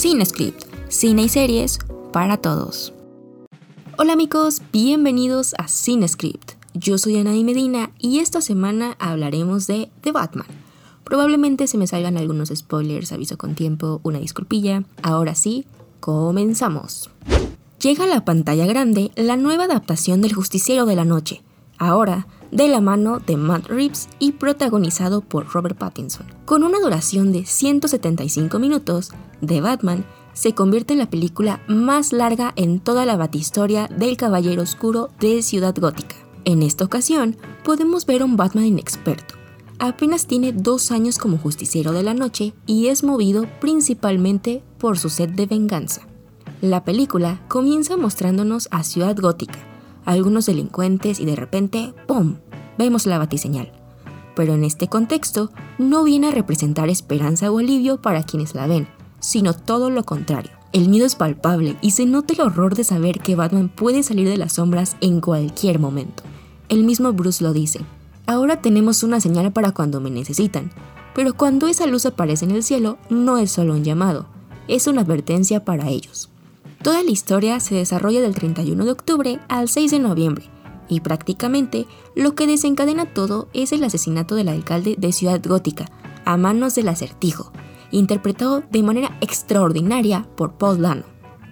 Cinescript, cine y series para todos. Hola amigos, bienvenidos a Cinescript. Yo soy Anaí Medina y esta semana hablaremos de The Batman. Probablemente se me salgan algunos spoilers, aviso con tiempo, una disculpilla. Ahora sí, comenzamos. Llega a la pantalla grande la nueva adaptación del Justiciero de la Noche, ahora de la mano de Matt Reeves y protagonizado por Robert Pattinson. Con una duración de 175 minutos, The Batman se convierte en la película más larga en toda la batistoria del Caballero Oscuro de Ciudad Gótica. En esta ocasión, podemos ver a un Batman inexperto. Apenas tiene dos años como justiciero de la noche y es movido principalmente por su sed de venganza. La película comienza mostrándonos a Ciudad Gótica, algunos delincuentes y de repente, ¡pum!, vemos la batiseñal. Pero en este contexto no viene a representar esperanza o alivio para quienes la ven, sino todo lo contrario. El miedo es palpable y se nota el horror de saber que Batman puede salir de las sombras en cualquier momento. El mismo Bruce lo dice. Ahora tenemos una señal para cuando me necesitan, pero cuando esa luz aparece en el cielo no es solo un llamado, es una advertencia para ellos. Toda la historia se desarrolla del 31 de octubre al 6 de noviembre, y prácticamente lo que desencadena todo es el asesinato del alcalde de Ciudad Gótica a manos del acertijo, interpretado de manera extraordinaria por Paul Dano.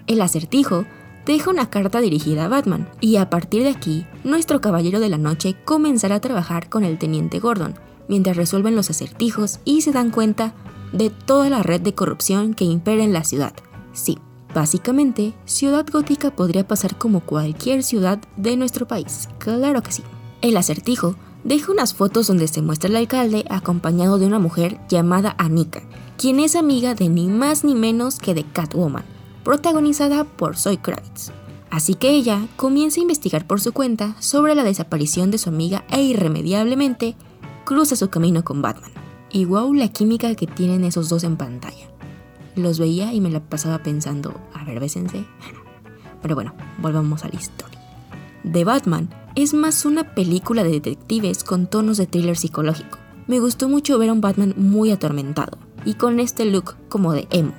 El acertijo deja una carta dirigida a Batman, y a partir de aquí, nuestro caballero de la noche comenzará a trabajar con el teniente Gordon, mientras resuelven los acertijos y se dan cuenta de toda la red de corrupción que impera en la ciudad. Sí, Básicamente, Ciudad Gótica podría pasar como cualquier ciudad de nuestro país, claro que sí. El acertijo deja unas fotos donde se muestra el alcalde acompañado de una mujer llamada Anika, quien es amiga de ni más ni menos que de Catwoman, protagonizada por Zoe Kravitz. Así que ella comienza a investigar por su cuenta sobre la desaparición de su amiga e irremediablemente cruza su camino con Batman. Y wow la química que tienen esos dos en pantalla los veía y me la pasaba pensando, a ver, bésense. Pero bueno, volvamos a la historia. The Batman es más una película de detectives con tonos de thriller psicológico. Me gustó mucho ver a un Batman muy atormentado y con este look como de emo.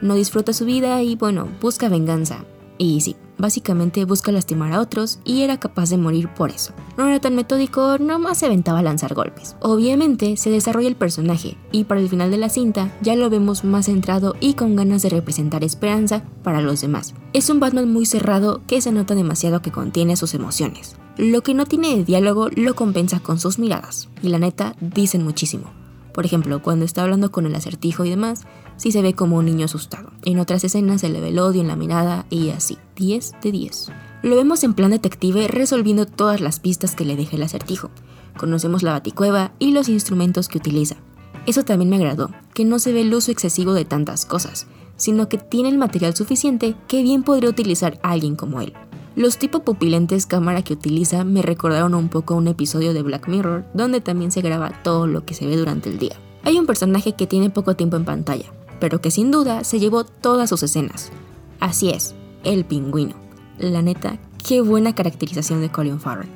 No disfruta su vida y bueno, busca venganza. Y sí, Básicamente busca lastimar a otros y era capaz de morir por eso. No era tan metódico, nomás se aventaba a lanzar golpes. Obviamente se desarrolla el personaje y para el final de la cinta ya lo vemos más centrado y con ganas de representar esperanza para los demás. Es un Batman muy cerrado que se nota demasiado que contiene sus emociones. Lo que no tiene de diálogo lo compensa con sus miradas. Y la neta, dicen muchísimo. Por ejemplo, cuando está hablando con el acertijo y demás, sí se ve como un niño asustado. En otras escenas se le ve el odio en la mirada y así, 10 de 10. Lo vemos en plan detective resolviendo todas las pistas que le deja el acertijo. Conocemos la baticueva y los instrumentos que utiliza. Eso también me agradó, que no se ve el uso excesivo de tantas cosas, sino que tiene el material suficiente que bien podría utilizar alguien como él. Los tipo pupilentes cámara que utiliza me recordaron un poco a un episodio de Black Mirror, donde también se graba todo lo que se ve durante el día. Hay un personaje que tiene poco tiempo en pantalla, pero que sin duda se llevó todas sus escenas. Así es, el pingüino. La neta, qué buena caracterización de Colin Farrell.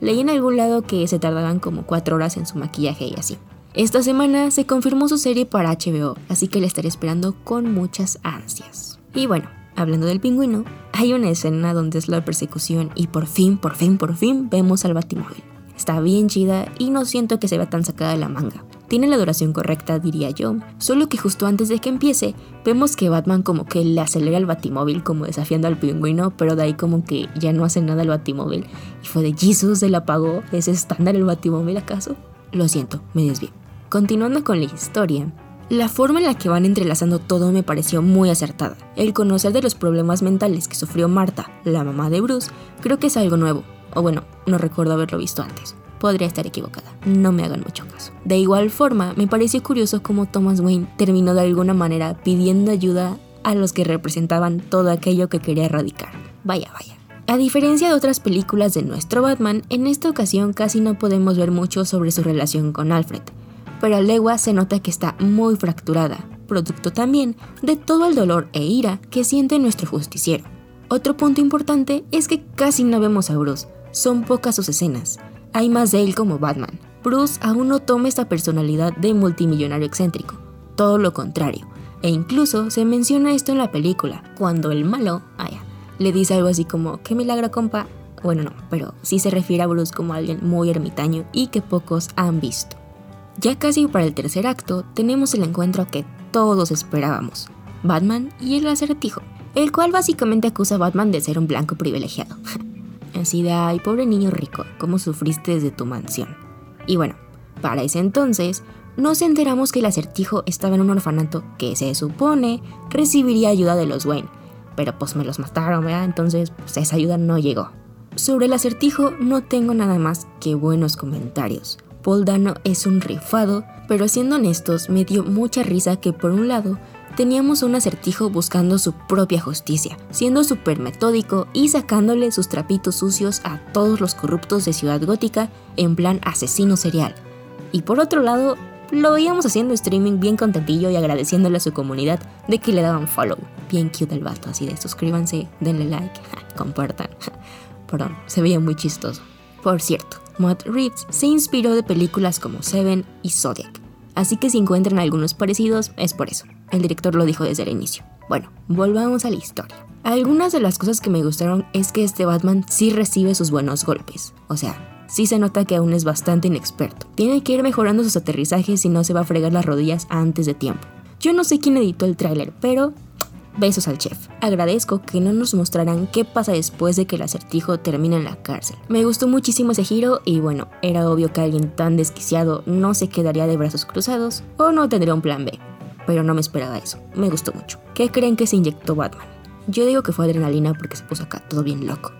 Leí en algún lado que se tardaban como 4 horas en su maquillaje y así. Esta semana se confirmó su serie para HBO, así que la estaré esperando con muchas ansias. Y bueno, hablando del pingüino, hay una escena donde es la persecución y por fin, por fin, por fin vemos al Batimóvil. Está bien chida y no siento que se vea tan sacada de la manga. Tiene la duración correcta, diría yo, solo que justo antes de que empiece, vemos que Batman como que le acelera el batimóvil como desafiando al pingüino, pero de ahí como que ya no hace nada el batimóvil. Y fue de Jesus, se la apagó, ¿es estándar el batimóvil acaso? Lo siento, me desvié. Continuando con la historia, la forma en la que van entrelazando todo me pareció muy acertada. El conocer de los problemas mentales que sufrió Marta, la mamá de Bruce, creo que es algo nuevo. O bueno, no recuerdo haberlo visto antes. Podría estar equivocada, no me hagan mucho caso. De igual forma, me pareció curioso cómo Thomas Wayne terminó de alguna manera pidiendo ayuda a los que representaban todo aquello que quería erradicar. Vaya, vaya. A diferencia de otras películas de nuestro Batman, en esta ocasión casi no podemos ver mucho sobre su relación con Alfred, pero a legua se nota que está muy fracturada, producto también de todo el dolor e ira que siente nuestro justiciero. Otro punto importante es que casi no vemos a Bruce, son pocas sus escenas. Hay más de él como Batman. Bruce aún no toma esta personalidad de multimillonario excéntrico, todo lo contrario, E incluso se menciona esto en la película, cuando el malo, le dice algo así como, qué milagro compa. Bueno, no, pero sí se refiere a Bruce como alguien muy ermitaño y que pocos han visto. Ya casi para el tercer acto tenemos el encuentro que todos esperábamos, Batman y el acertijo, el cual básicamente acusa a Batman de ser un blanco privilegiado. Así de, ay, pobre niño rico, ¿cómo sufriste desde tu mansión? Y bueno, para ese entonces, nos enteramos que el acertijo estaba en un orfanato que se supone recibiría ayuda de los Wayne, pero pues me los mataron, ¿verdad? Entonces, pues esa ayuda no llegó. Sobre el acertijo no tengo nada más que buenos comentarios. Paul Dano es un rifado, pero siendo honestos, me dio mucha risa que por un lado teníamos un acertijo buscando su propia justicia, siendo súper metódico y sacándole sus trapitos sucios a todos los corruptos de Ciudad Gótica en plan asesino serial. Y por otro lado, lo veíamos haciendo streaming bien contentillo y agradeciéndole a su comunidad de que le daban follow. Bien cute el vato, así de suscríbanse, denle like, compartan. Perdón, se veía muy chistoso. Por cierto, Matt Reeves se inspiró de películas como Seven y Zodiac, así que si encuentran algunos parecidos es por eso. El director lo dijo desde el inicio. Bueno, volvamos a la historia. Algunas de las cosas que me gustaron es que este Batman sí recibe sus buenos golpes. O sea, sí se nota que aún es bastante inexperto. Tiene que ir mejorando sus aterrizajes y no se va a fregar las rodillas antes de tiempo. Yo no sé quién editó el tráiler, pero besos al chef. Agradezco que no nos mostraran qué pasa después de que el acertijo termina en la cárcel. Me gustó muchísimo ese giro y bueno, era obvio que alguien tan desquiciado no se quedaría de brazos cruzados o no tendría un plan B. Pero no me esperaba eso. Me gustó mucho. ¿Qué creen que se inyectó Batman? Yo digo que fue adrenalina porque se puso acá todo bien loco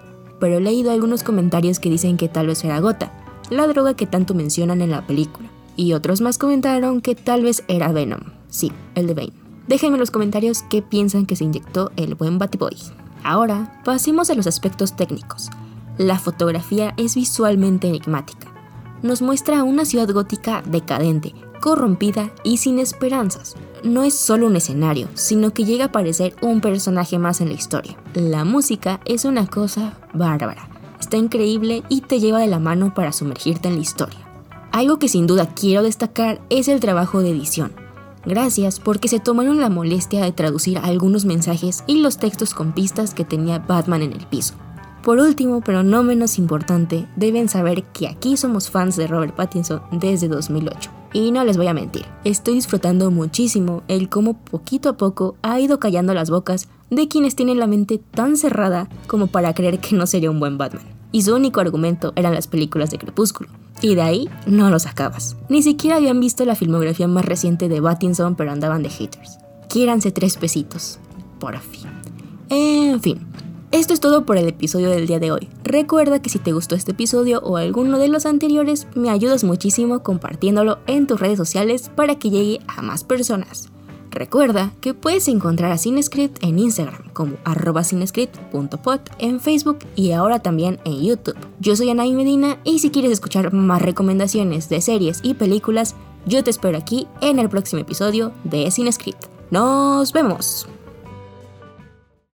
pero he leído algunos comentarios que dicen que tal vez era gota, la droga que tanto mencionan en la película. Y otros más comentaron que tal vez era Venom. Sí, el de Bane. Déjenme en los comentarios qué piensan que se inyectó el buen Batboy. Ahora, pasemos a los aspectos técnicos. La fotografía es visualmente enigmática. Nos muestra una ciudad gótica decadente, corrompida y sin esperanzas. No es solo un escenario, sino que llega a parecer un personaje más en la historia. La música es una cosa bárbara, está increíble y te lleva de la mano para sumergirte en la historia. Algo que sin duda quiero destacar es el trabajo de edición. Gracias porque se tomaron la molestia de traducir algunos mensajes y los textos con pistas que tenía Batman en el piso. Por último, pero no menos importante, deben saber que aquí somos fans de Robert Pattinson desde 2008. Y no les voy a mentir, estoy disfrutando muchísimo el cómo poquito a poco ha ido callando las bocas de quienes tienen la mente tan cerrada como para creer que no sería un buen Batman. Y su único argumento eran las películas de Crepúsculo. Y de ahí no lo sacabas. Ni siquiera habían visto la filmografía más reciente de Pattinson, pero andaban de haters. Quiéranse tres pesitos. Por fin. En fin, esto es todo por el episodio del día de hoy. Recuerda que si te gustó este episodio o alguno de los anteriores, me ayudas muchísimo compartiéndolo en tus redes sociales para que llegue a más personas. Recuerda que puedes encontrar a Cinescript en Instagram como arroba cinescript.pod, en Facebook y ahora también en YouTube. Yo soy Anaí Medina y si quieres escuchar más recomendaciones de series y películas, yo te espero aquí en el próximo episodio de Cinescript. ¡Nos vemos!